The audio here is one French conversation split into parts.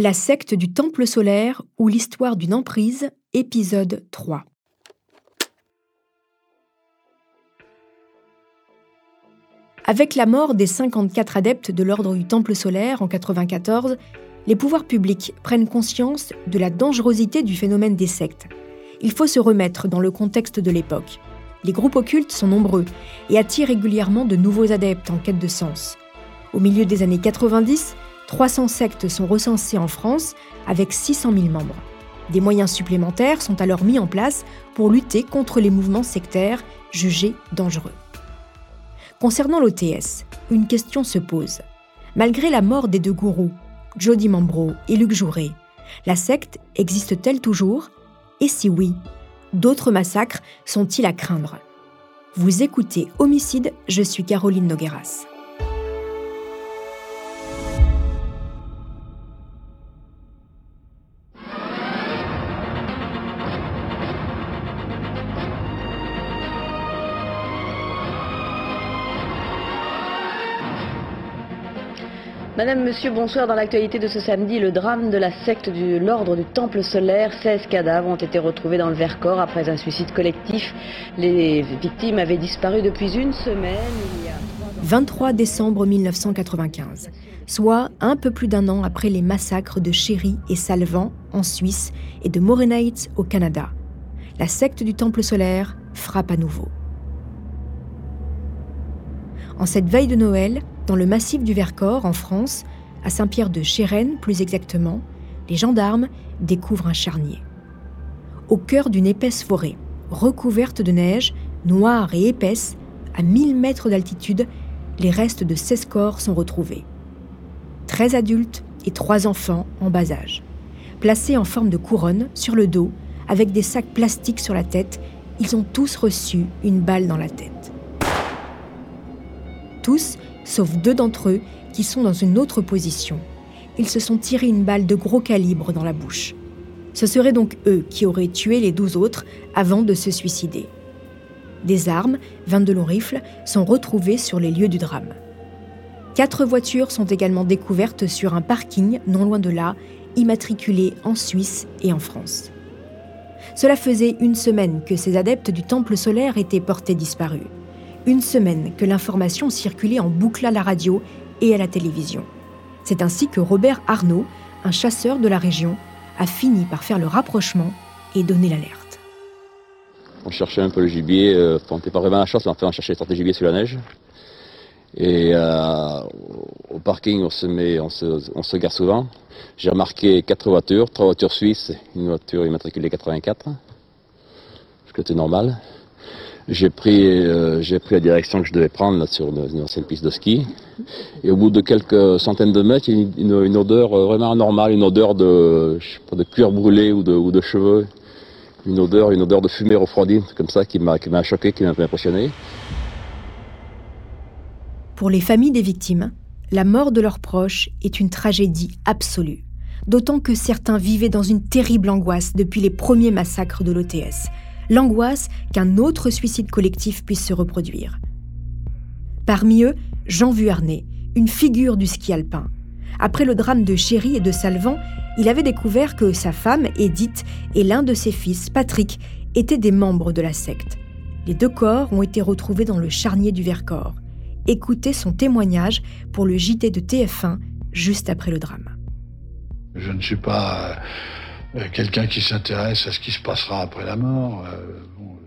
La secte du Temple solaire ou l'histoire d'une emprise, épisode 3. Avec la mort des 54 adeptes de l'ordre du Temple solaire en 94, les pouvoirs publics prennent conscience de la dangerosité du phénomène des sectes. Il faut se remettre dans le contexte de l'époque. Les groupes occultes sont nombreux et attirent régulièrement de nouveaux adeptes en quête de sens. Au milieu des années 90, 300 sectes sont recensées en France avec 600 000 membres. Des moyens supplémentaires sont alors mis en place pour lutter contre les mouvements sectaires jugés dangereux. Concernant l'OTS, une question se pose. Malgré la mort des deux gourous, Jody Mambro et Luc Jouret, la secte existe-t-elle toujours? Et si oui, d'autres massacres sont-ils à craindre? Vous écoutez Homicide, je suis Caroline Nogueras. Madame, Monsieur, bonsoir. Dans l'actualité de ce samedi, le drame de la secte de l'ordre du Temple solaire. 16 cadavres ont été retrouvés dans le Vercors après un suicide collectif. Les victimes avaient disparu depuis une semaine. Il y a 23 décembre 1995, soit un peu plus d'un an après les massacres de Chéry et Salvan en Suisse et de Morenates au Canada. La secte du Temple solaire frappe à nouveau. En cette veille de Noël, dans le massif du Vercors, en France, à Saint-Pierre de Chérennes plus exactement, les gendarmes découvrent un charnier. Au cœur d'une épaisse forêt, recouverte de neige, noire et épaisse, à 1000 mètres d'altitude, les restes de 16 corps sont retrouvés. 13 adultes et 3 enfants en bas âge. Placés en forme de couronne sur le dos, avec des sacs plastiques sur la tête, ils ont tous reçu une balle dans la tête. Tous, sauf deux d'entre eux qui sont dans une autre position. Ils se sont tirés une balle de gros calibre dans la bouche. Ce seraient donc eux qui auraient tué les douze autres avant de se suicider. Des armes, 22 longs rifles, sont retrouvées sur les lieux du drame. Quatre voitures sont également découvertes sur un parking non loin de là, immatriculées en Suisse et en France. Cela faisait une semaine que ces adeptes du Temple solaire étaient portés disparus une semaine que l'information circulait en boucle à la radio et à la télévision. C'est ainsi que Robert Arnaud, un chasseur de la région, a fini par faire le rapprochement et donner l'alerte. On cherchait un peu le gibier, euh, on n'était pas vraiment à la chasse, mais enfin on cherchait de gibier sur la neige. Et euh, au parking, on se, met, on se, on se gare souvent. J'ai remarqué quatre voitures, trois voitures suisses, une voiture immatriculée 84, ce qui était normal. J'ai pris, euh, j'ai pris la direction que je devais prendre là, sur une, ancienne piste de ski. Et au bout de quelques centaines de mètres, il y a une, une- odeur euh, vraiment anormale, une odeur de, de cuir brûlé ou de, ou de cheveux. Une odeur, une odeur de fumée refroidie, comme ça, qui m'a, qui m'a choqué, qui m'a un peu impressionné. Pour les familles des victimes, la mort de leurs proches est une tragédie absolue. D'autant que certains vivaient dans une terrible angoisse depuis les premiers massacres de l'OTS. L'angoisse qu'un autre suicide collectif puisse se reproduire. Parmi eux, Jean Vuarnet, une figure du ski alpin. Après le drame de Chéry et de Salvan, il avait découvert que sa femme, Edith, et l'un de ses fils, Patrick, étaient des membres de la secte. Les deux corps ont été retrouvés dans le charnier du Vercors. Écoutez son témoignage pour le JT de TF1 juste après le drame. Je ne suis pas quelqu'un qui s'intéresse à ce qui se passera après la mort. Euh,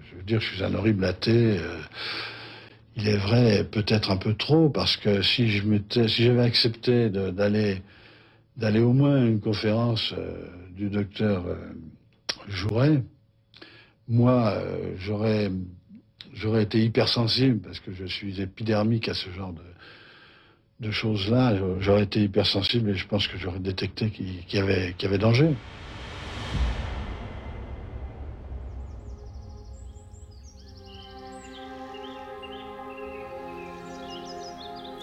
je veux dire, je suis un horrible athée. Euh, il est vrai, peut-être un peu trop, parce que si je si j'avais accepté d'aller au moins à une conférence du docteur Jouret, moi, j'aurais j'aurais été hypersensible parce que je suis épidermique à ce genre de, choses-là. J'aurais été hypersensible et je pense que j'aurais détecté qu'il y avait danger.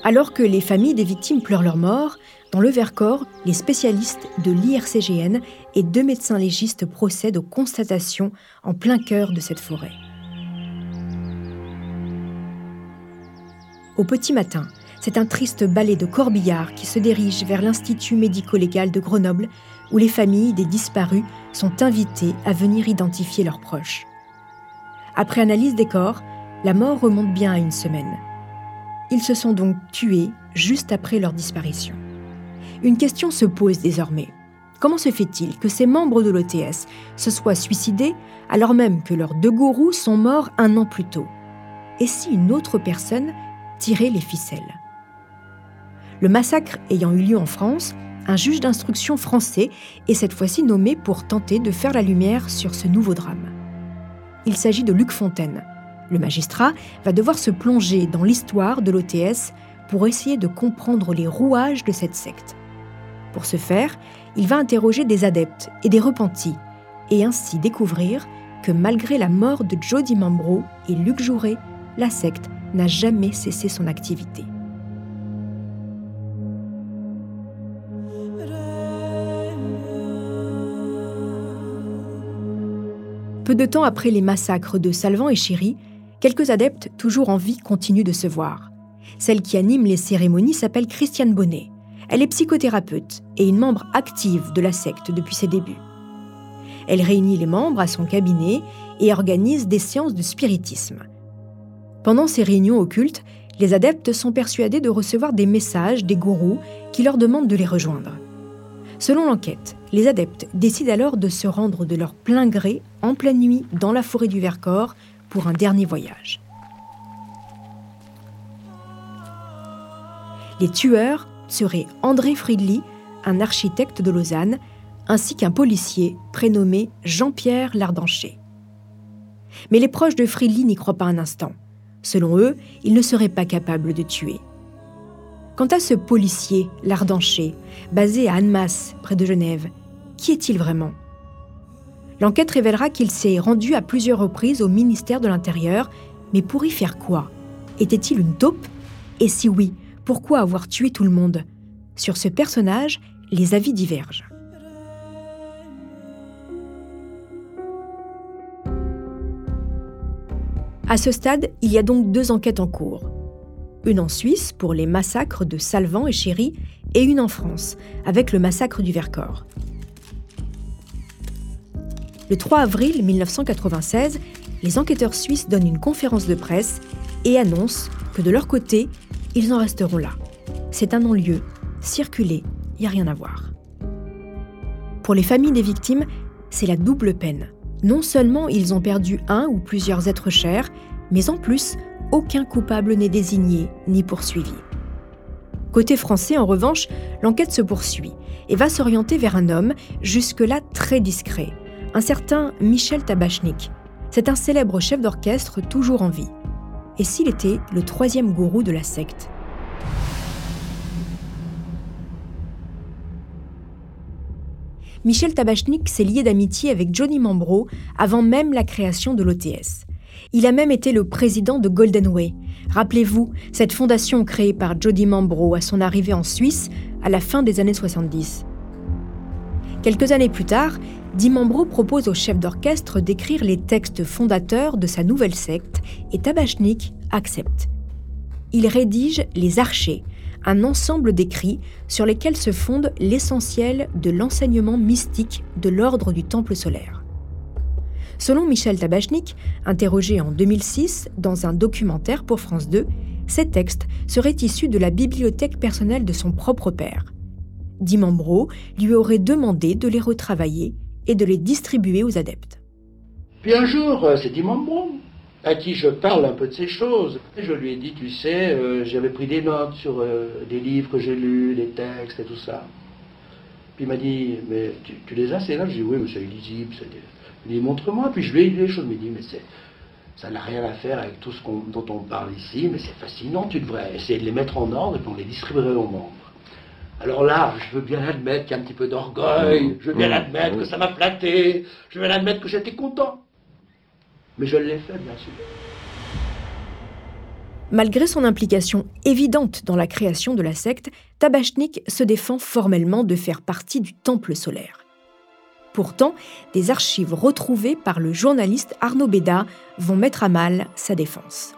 Alors que les familles des victimes pleurent leur mort, dans le Vercors, les spécialistes de l'IRCGN et deux médecins légistes procèdent aux constatations en plein cœur de cette forêt. Au petit matin, c'est un triste ballet de corbillards qui se dirige vers l'Institut médico-légal de Grenoble, où les familles des disparus sont invitées à venir identifier leurs proches. Après analyse des corps, la mort remonte bien à une semaine. Ils se sont donc tués juste après leur disparition. Une question se pose désormais. Comment se fait-il que ces membres de l'OTS se soient suicidés alors même que leurs deux gourous sont morts un an plus tôt? Et si une autre personne tirait les ficelles? Le massacre ayant eu lieu en France, un juge d'instruction français est cette fois-ci nommé pour tenter de faire la lumière sur ce nouveau drame. Il s'agit de Luc Fontaine, le magistrat va devoir se plonger dans l'histoire de l'OTS pour essayer de comprendre les rouages de cette secte. Pour ce faire, il va interroger des adeptes et des repentis, et ainsi découvrir que malgré la mort de Jody Mambro et Luc Jouret, la secte n'a jamais cessé son activité. Peu de temps après les massacres de Salvan et Chéry, Quelques adeptes toujours en vie continuent de se voir. Celle qui anime les cérémonies s'appelle Christiane Bonnet. Elle est psychothérapeute et une membre active de la secte depuis ses débuts. Elle réunit les membres à son cabinet et organise des séances de spiritisme. Pendant ces réunions occultes, les adeptes sont persuadés de recevoir des messages des gourous qui leur demandent de les rejoindre. Selon l'enquête, les adeptes décident alors de se rendre de leur plein gré en pleine nuit dans la forêt du Vercors pour un dernier voyage. Les tueurs seraient André Friedli, un architecte de Lausanne, ainsi qu'un policier prénommé Jean-Pierre Lardancher. Mais les proches de Friedli n'y croient pas un instant. Selon eux, il ne serait pas capable de tuer. Quant à ce policier, Lardancher, basé à Annemasse, près de Genève, qui est-il vraiment? L'enquête révélera qu'il s'est rendu à plusieurs reprises au ministère de l'Intérieur, mais pour y faire quoi? Était-il une taupe? Et si oui, pourquoi avoir tué tout le monde? Sur ce personnage, les avis divergent. À ce stade, il y a donc deux enquêtes en cours. Une en Suisse pour les massacres de Salvan et Chéry et une en France avec le massacre du Vercors. Le 3 avril 1996, les enquêteurs suisses donnent une conférence de presse et annoncent que de leur côté, ils en resteront là. C'est un non-lieu, circuler, il n'y a rien à voir. Pour les familles des victimes, c'est la double peine. Non seulement ils ont perdu un ou plusieurs êtres chers, mais en plus, aucun coupable n'est désigné ni poursuivi. Côté français, en revanche, l'enquête se poursuit et va s'orienter vers un homme jusque-là très discret, un certain Michel Tabachnik. C'est un célèbre chef d'orchestre toujours en vie. Et s'il était le troisième gourou de la secte? Michel Tabachnik s'est lié d'amitié avec Johnny Mambro avant même la création de l'OTS. Il a même été le président de Golden Way. Rappelez-vous, cette fondation créée par Jody Mambro à son arrivée en Suisse à la fin des années 70. Quelques années plus tard, Dimambro propose au chef d'orchestre d'écrire les textes fondateurs de sa nouvelle secte et Tabachnik accepte. Il rédige Les Archers, un ensemble d'écrits sur lesquels se fonde l'essentiel de l'enseignement mystique de l'ordre du Temple solaire. Selon Michel Tabachnik, interrogé en 2006 dans un documentaire pour France 2, ces textes seraient issus de la bibliothèque personnelle de son propre père. Dimambro lui aurait demandé de les retravailler et de les distribuer aux adeptes. Puis un jour, euh, c'est Dimambro à qui je parle un peu de ces choses. Je lui ai dit, tu sais, euh, j'avais pris des notes sur euh, des livres que j'ai lus, des textes et tout ça. Puis il m'a dit, mais tu, les as ces notes? Je lui ai dit, oui, mais c'est illisible. Il dit, montre-moi. Puis je lui ai dit les choses. Il m'a dit, mais c'est, ça n'a rien à faire avec tout ce dont on parle ici, mais c'est fascinant, tu devrais essayer de les mettre en ordre et puis on les distribuerait aux membres. Alors là, je veux bien admettre qu'il y a un petit peu d'orgueil, je veux bien admettre que ça m'a flatté, je veux bien admettre que j'étais content. Mais je l'ai fait, bien sûr. Malgré son implication évidente dans la création de la secte, Tabachnik se défend formellement de faire partie du Temple solaire. Pourtant, des archives retrouvées par le journaliste Arnaud Béda vont mettre à mal sa défense.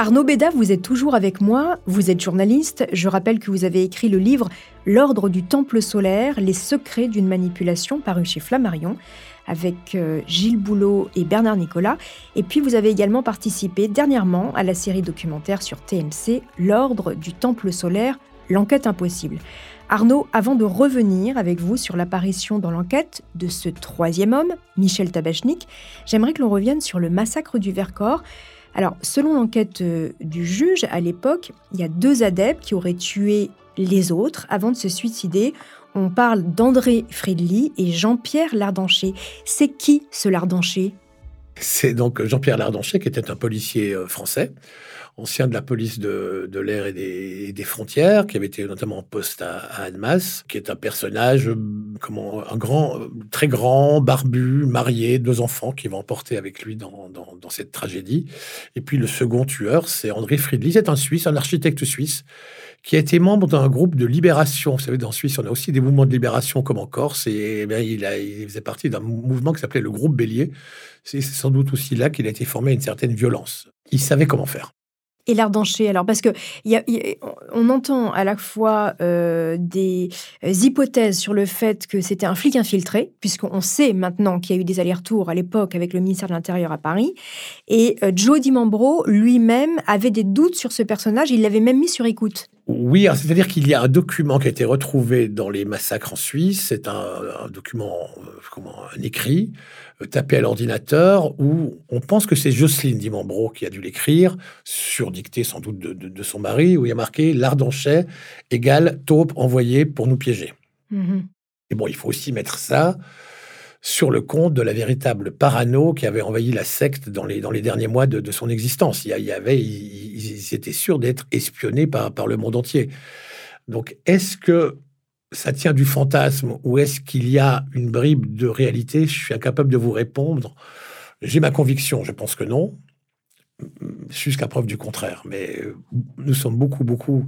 Arnaud Béda, vous êtes toujours avec moi, vous êtes journaliste, je rappelle que vous avez écrit le livre L'ordre du Temple solaire, les secrets d'une manipulation paru chez Flammarion avec euh, Gilles Boulot et Bernard Nicolas. Et puis vous avez également participé dernièrement à la série documentaire sur TMC L'ordre du Temple solaire, l'enquête impossible. Arnaud, avant de revenir avec vous sur l'apparition dans l'enquête de ce troisième homme, Michel Tabachnik, j'aimerais que l'on revienne sur le massacre du Vercors. Alors, selon l'enquête euh, du juge, à l'époque, il y a deux adeptes qui auraient tué les autres avant de se suicider. On parle d'André Friedli et Jean-Pierre Lardancher. C'est qui ce Lardancher C'est donc Jean-Pierre Lardancher qui était un policier euh, français ancien de la police de, l'air et des, frontières, qui avait été notamment en poste à, à qui est un personnage, euh, comment, un grand, euh, très grand, barbu, marié, deux enfants, qui va emporter avec lui dans, cette tragédie. Et puis le second tueur, c'est André Friedli, c'est un Suisse, un architecte suisse, qui a été membre d'un groupe de libération. Vous savez, dans Suisse, on a aussi des mouvements de libération comme en Corse, et, eh il, a, il faisait partie d'un mouvement qui s'appelait le groupe Bélier. C'est sans doute aussi là qu'il a été formé à une certaine violence. Il savait comment faire et l'Ardancher Alors, parce que on entend à la fois euh, des euh, hypothèses sur le fait que c'était un flic infiltré, puisqu'on sait maintenant qu'il y a eu des allers-retours à l'époque avec le ministère de l'Intérieur à Paris. Et euh, Joe Dimambro lui-même avait des doutes sur ce personnage. Il l'avait même mis sur écoute. Oui, c'est-à-dire qu'il y a un document qui a été retrouvé dans les massacres en Suisse. C'est un, document, comment, un écrit, tapé à l'ordinateur, où on pense que c'est Jocelyne Dimambro qui a dû l'écrire, sur dictée sans doute de, son mari, où il y a marqué L'ardanchet égale taupe envoyée pour nous piéger. Mm-hmm. Et bon, il faut aussi mettre ça sur le compte de la véritable parano qui avait envahi la secte dans les, dans les derniers mois de, son existence. Il y, avait, ils, étaient sûrs d'être espionnés par, par le monde entier. Donc, est-ce que ça tient du fantasme ou est-ce qu'il y a une bribe de réalité? Je suis incapable de vous répondre. J'ai ma conviction, je pense que non, jusqu'à preuve du contraire. Mais nous sommes beaucoup, beaucoup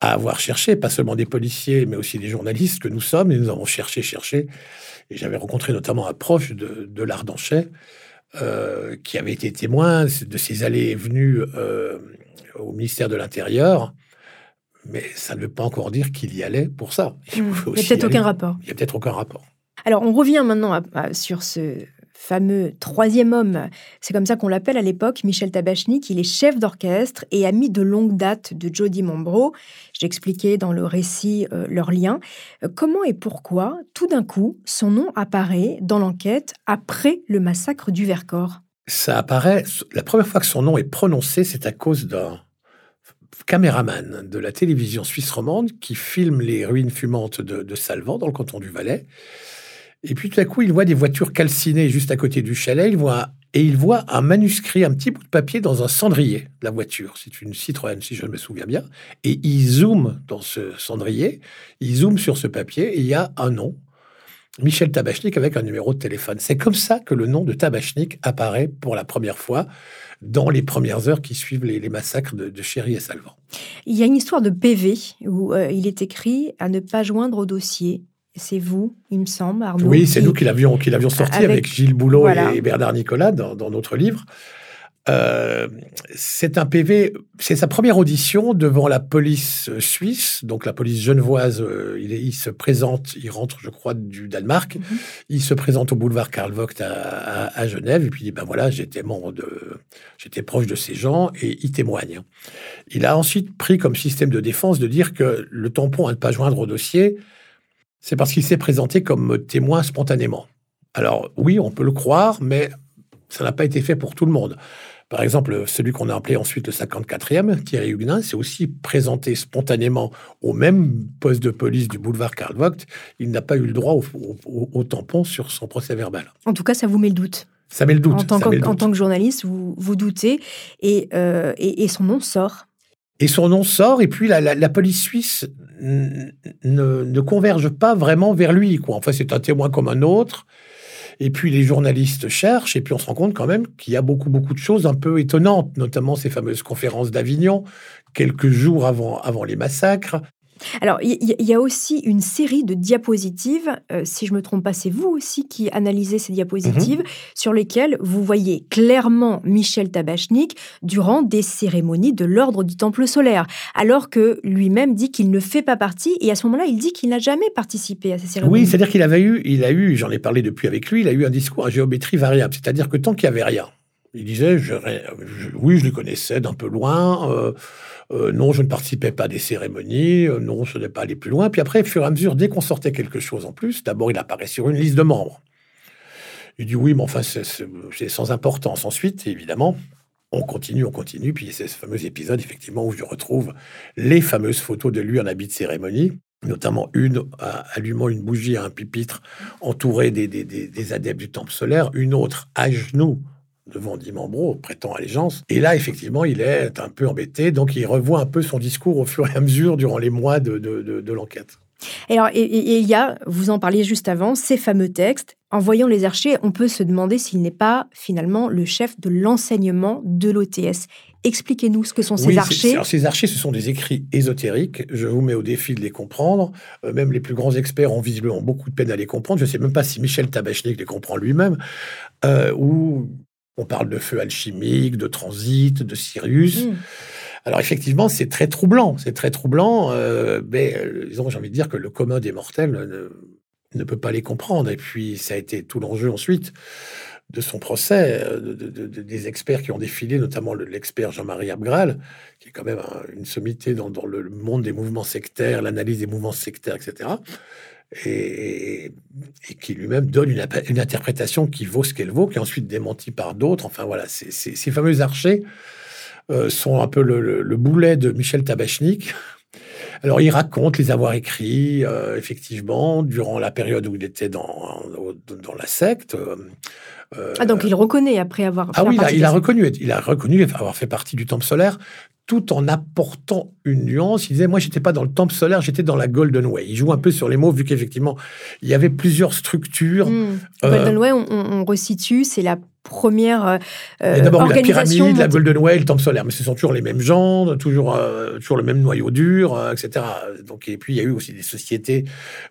à avoir cherché, pas seulement des policiers, mais aussi des journalistes que nous sommes, et nous avons cherché, cherché. Et j'avais rencontré notamment un proche de, de l'Ardanchet, euh, qui avait été témoin de ses allées et venues euh, au ministère de l'Intérieur. Mais ça ne veut pas encore dire qu'il y allait pour ça. Il n'y a peut-être aucun rapport. Il n'y a peut-être aucun rapport. Alors, on revient maintenant sur ce fameux troisième homme, c'est comme ça qu'on l'appelle à l'époque, Michel Tabachnik, il est chef d'orchestre et ami de longue date de Jody Mombro. J'expliquais dans le récit euh, leur lien. Euh, comment et pourquoi, tout d'un coup, son nom apparaît dans l'enquête après le massacre du Vercors? Ça apparaît, la première fois que son nom est prononcé, c'est à cause d'un caméraman de la télévision suisse romande qui filme les ruines fumantes de, de Salvan dans le canton du Valais Et puis tout à coup, il voit des voitures calcinées juste à côté du chalet. Il voit et il voit un manuscrit, un petit bout de papier dans un cendrier de la voiture. C'est une Citroën, si je me souviens bien. Et il zoome dans ce cendrier, il zoome sur ce papier et il y a un nom, Michel Tabachnik avec un numéro de téléphone. C'est comme ça que le nom de Tabachnik apparaît pour la première fois dans les premières heures qui suivent les, massacres de, Chéri et Salvan. Il y a une histoire de PV où euh, il est écrit à ne pas joindre au dossier. C'est vous, il me semble, Arnaud. Oui, c'est nous qui l'avions, qui l'avions sorti avec, Gilles Boulot et Bernard Nicolas dans, dans notre livre. Euh, c'est un PV, c'est sa première audition devant la police suisse, donc la police genevoise. Euh, il, se présente, il rentre, je crois, du Danemark. Mhm. Il se présente au boulevard Karl Vogt à, Genève, et puis il dit ben voilà, j'étais membre de, j'étais proche de ces gens, et il témoigne. Il a ensuite pris comme système de défense de dire que le tampon à ne pas joindre au dossier, c'est parce qu'il s'est présenté comme témoin spontanément. Alors oui, on peut le croire, mais ça n'a pas été fait pour tout le monde. Par exemple, celui qu'on a appelé ensuite le 54e, Thierry Huguenin, s'est aussi présenté spontanément au même poste de police du boulevard Karl Vogt. Il n'a pas eu le droit au, tampon sur son procès verbal. En tout cas, ça vous met le doute. Ça met le doute. En tant, que, En tant que journaliste, vous, vous doutez euh, et, et, son nom sort. Et son nom sort, et puis la, police suisse ne, converge pas vraiment vers lui. Quoi. Enfin, c'est un témoin comme un autre. Et puis les journalistes cherchent, et puis on se rend compte quand même qu'il y a beaucoup, beaucoup de choses un peu étonnantes, notamment ces fameuses conférences d'Avignon, quelques jours avant, avant les massacres, alors, il y, a aussi une série de diapositives, euh, si je me trompe pas, c'est vous aussi qui analysez ces diapositives, mhm. sur lesquelles vous voyez clairement Michel Tabachnik durant des cérémonies de l'ordre du Temple solaire, alors que lui-même dit qu'il ne fait pas partie, et à ce moment-là, il dit qu'il n'a jamais participé à ces cérémonies. Oui, c'est-à-dire qu'il avait eu, il a eu, j'en ai parlé depuis avec lui, il a eu un discours à géométrie variable, c'est-à-dire que tant qu'il n'y avait rien, il disait, oui, je les connaissais d'un peu loin. Euh, euh, non, je ne participais pas à des cérémonies, euh, non, je n'ai pas allé plus loin. Puis après, au fur et à mesure, dès qu'on sortait quelque chose en plus, d'abord, il apparaît sur une liste de membres. Il dit oui, mais enfin, c'est sans importance. Ensuite, évidemment, on continue, on continue. Puis c'est ce fameux épisode, effectivement, où je retrouve les fameuses photos de lui en habit de cérémonie, notamment une allumant une bougie à un pupitre entouré des, des adeptes du temple solaire, une autre à genoux devant Dimambro, prêtant allégeance. Et là, effectivement, il est un peu embêté, donc il revoit un peu son discours au fur et à mesure durant les mois de, de, l'enquête. Alors, et, il y a, vous en parliez juste avant, ces fameux textes. En voyant les archers, on peut se demander s'il n'est pas finalement le chef de l'enseignement de l'OTS. Expliquez-nous ce que sont ces archers. Alors, ces archers, ce sont des écrits ésotériques. Je vous mets au défi de les comprendre. Euh, même les plus grands experts ont visiblement beaucoup de peine à les comprendre. Je ne sais même pas si Michel Tabachnik les comprend lui-même. Euh, ou on parle de feu alchimique, de transit, de Sirius. Hmm. Alors effectivement, c'est très troublant, c'est très troublant, euh, mais euh, j'ai envie de dire que le commun des mortels ne, peut pas les comprendre. Et puis ça a été tout l'enjeu ensuite de son procès, euh, des experts qui ont défilé, notamment l'expert Jean-Marie Abgral, qui est quand même une sommité dans, dans, le monde des mouvements sectaires, l'analyse des mouvements sectaires, etc et, qui lui-même donne une, interprétation qui vaut ce qu'elle vaut, qui est ensuite démentie par d'autres. Enfin voilà, ces fameux archers euh, sont un peu le, boulet de Michel Tabachnik. Alors, il raconte les avoir écrits, euh, effectivement, durant la période où il était dans, la secte. Euh, ah, donc il reconnaît après avoir. Ah oui, il a, reconnu, il a reconnu avoir fait partie du temple solaire tout en apportant une nuance. Il disait, moi, j'étais pas dans le temple solaire, j'étais dans la Golden Way. Il joue un peu sur les mots, vu qu'effectivement, il y avait plusieurs structures. Hmm. Golden Way, on, on resitue, c'est la première euh, euh D'abord la pyramide, la Golden Way, le temple solaire, mais ce sont toujours les mêmes gens, toujours, euh, toujours le même noyau dur, euh, etc. Donc, et puis il y a eu aussi des sociétés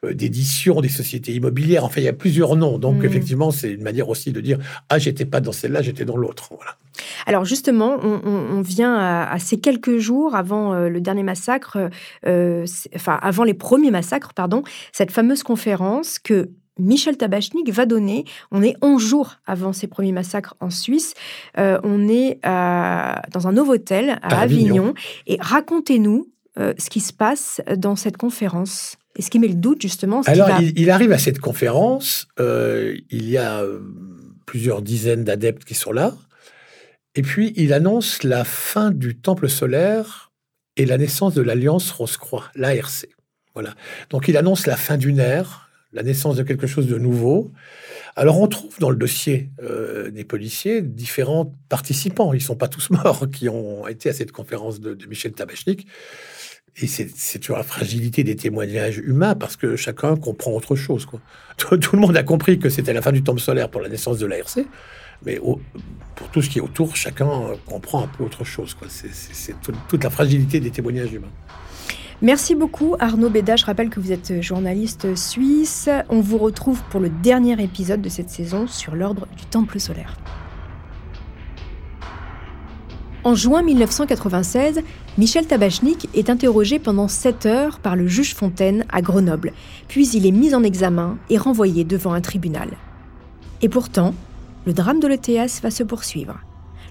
d'édition, des sociétés immobilières, enfin il y a plusieurs noms. Donc hmm. effectivement, c'est une manière aussi de dire, ah j'étais pas dans celle-là, j'étais dans l'autre. Voilà. Alors justement, on, vient à, ces quelques jours avant le dernier massacre, enfin avant les premiers massacres, pardon, cette fameuse conférence que Michel Tabachnik va donner. On est 11 jours avant ces premiers massacres en Suisse. Euh, on est dans un nouveau hôtel à, Avignon. Et racontez-nous euh, ce qui se passe dans cette conférence. Et ce qui met le doute, justement. Alors, il, arrive à cette conférence. Euh, il y a plusieurs dizaines d'adeptes qui sont là. Et puis, il annonce la fin du temple solaire et la naissance de l'Alliance Rose-Croix, l'ARC. Voilà. Donc, il annonce la fin d'une ère la naissance de quelque chose de nouveau. Alors on trouve dans le dossier euh, des policiers différents participants. Ils ne sont pas tous morts qui ont été à cette conférence de, Michel Tabachnik. Et c'est toujours la fragilité des témoignages humains parce que chacun comprend autre chose. Quoi. Tout, le monde a compris que c'était la fin du temps solaire pour la naissance de l'ARC, mais pour tout ce qui est autour, chacun comprend un peu autre chose. C'est toute la fragilité des témoignages humains. Merci beaucoup Arnaud Béda. Je rappelle que vous êtes journaliste suisse. On vous retrouve pour le dernier épisode de cette saison sur l'ordre du Temple solaire. En juin 1996, Michel Tabachnik est interrogé pendant 7 heures par le juge Fontaine à Grenoble, puis il est mis en examen et renvoyé devant un tribunal. Et pourtant, le drame de l'ETS va se poursuivre.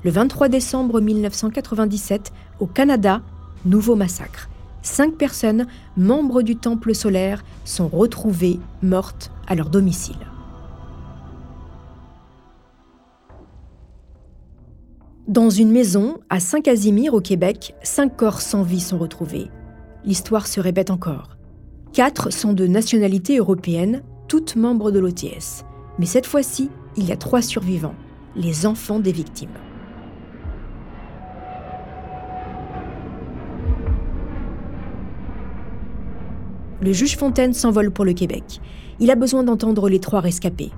Le 23 décembre 1997, au Canada, nouveau massacre cinq personnes, membres du temple solaire, sont retrouvées mortes à leur domicile. Dans une maison à Saint-Casimir au Québec, cinq corps sans vie sont retrouvés. L'histoire se répète encore. Quatre sont de nationalité européenne, toutes membres de l'OTS. Mais cette fois-ci, il y a trois survivants, les enfants des victimes. Le juge Fontaine s'envole pour le Québec. Il a besoin d'entendre les trois rescapés.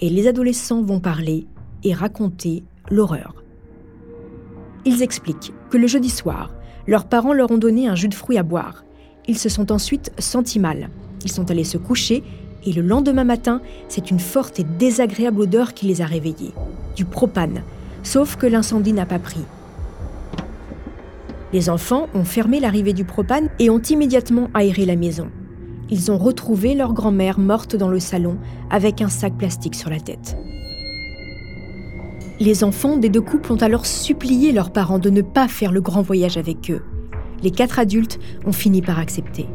Et les adolescents vont parler et raconter l'horreur. Ils expliquent que le jeudi soir, leurs parents leur ont donné un jus de fruits à boire. Ils se sont ensuite sentis mal. Ils sont allés se coucher et le lendemain matin, c'est une forte et désagréable odeur qui les a réveillés. Du propane. Sauf que l'incendie n'a pas pris. Les enfants ont fermé l'arrivée du propane et ont immédiatement aéré la maison ils ont retrouvé leur grand-mère morte dans le salon avec un sac plastique sur la tête. Les enfants des deux couples ont alors supplié leurs parents de ne pas faire le grand voyage avec eux. Les quatre adultes ont fini par accepter.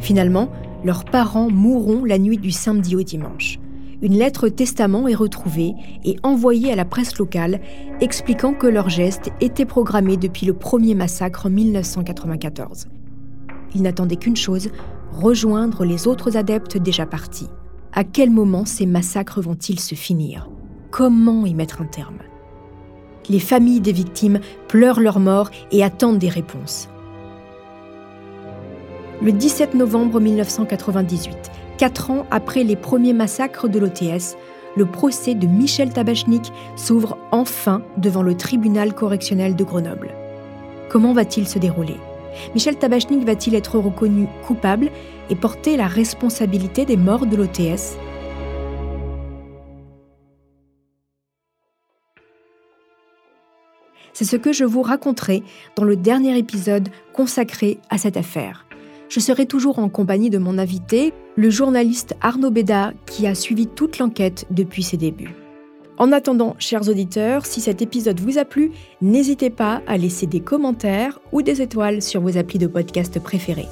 Finalement, leurs parents mourront la nuit du samedi au dimanche. Une lettre testament est retrouvée et envoyée à la presse locale expliquant que leur geste était programmé depuis le premier massacre en 1994. Ils n'attendaient qu'une chose, rejoindre les autres adeptes déjà partis. À quel moment ces massacres vont-ils se finir? Comment y mettre un terme? Les familles des victimes pleurent leur mort et attendent des réponses. Le 17 novembre 1998, quatre ans après les premiers massacres de l'OTS, le procès de Michel Tabachnik s'ouvre enfin devant le tribunal correctionnel de Grenoble. Comment va-t-il se dérouler? Michel Tabachnik va-t-il être reconnu coupable et porter la responsabilité des morts de l'OTS C'est ce que je vous raconterai dans le dernier épisode consacré à cette affaire. Je serai toujours en compagnie de mon invité, le journaliste Arnaud Béda, qui a suivi toute l'enquête depuis ses débuts. En attendant, chers auditeurs, si cet épisode vous a plu, n'hésitez pas à laisser des commentaires ou des étoiles sur vos applis de podcast préférés.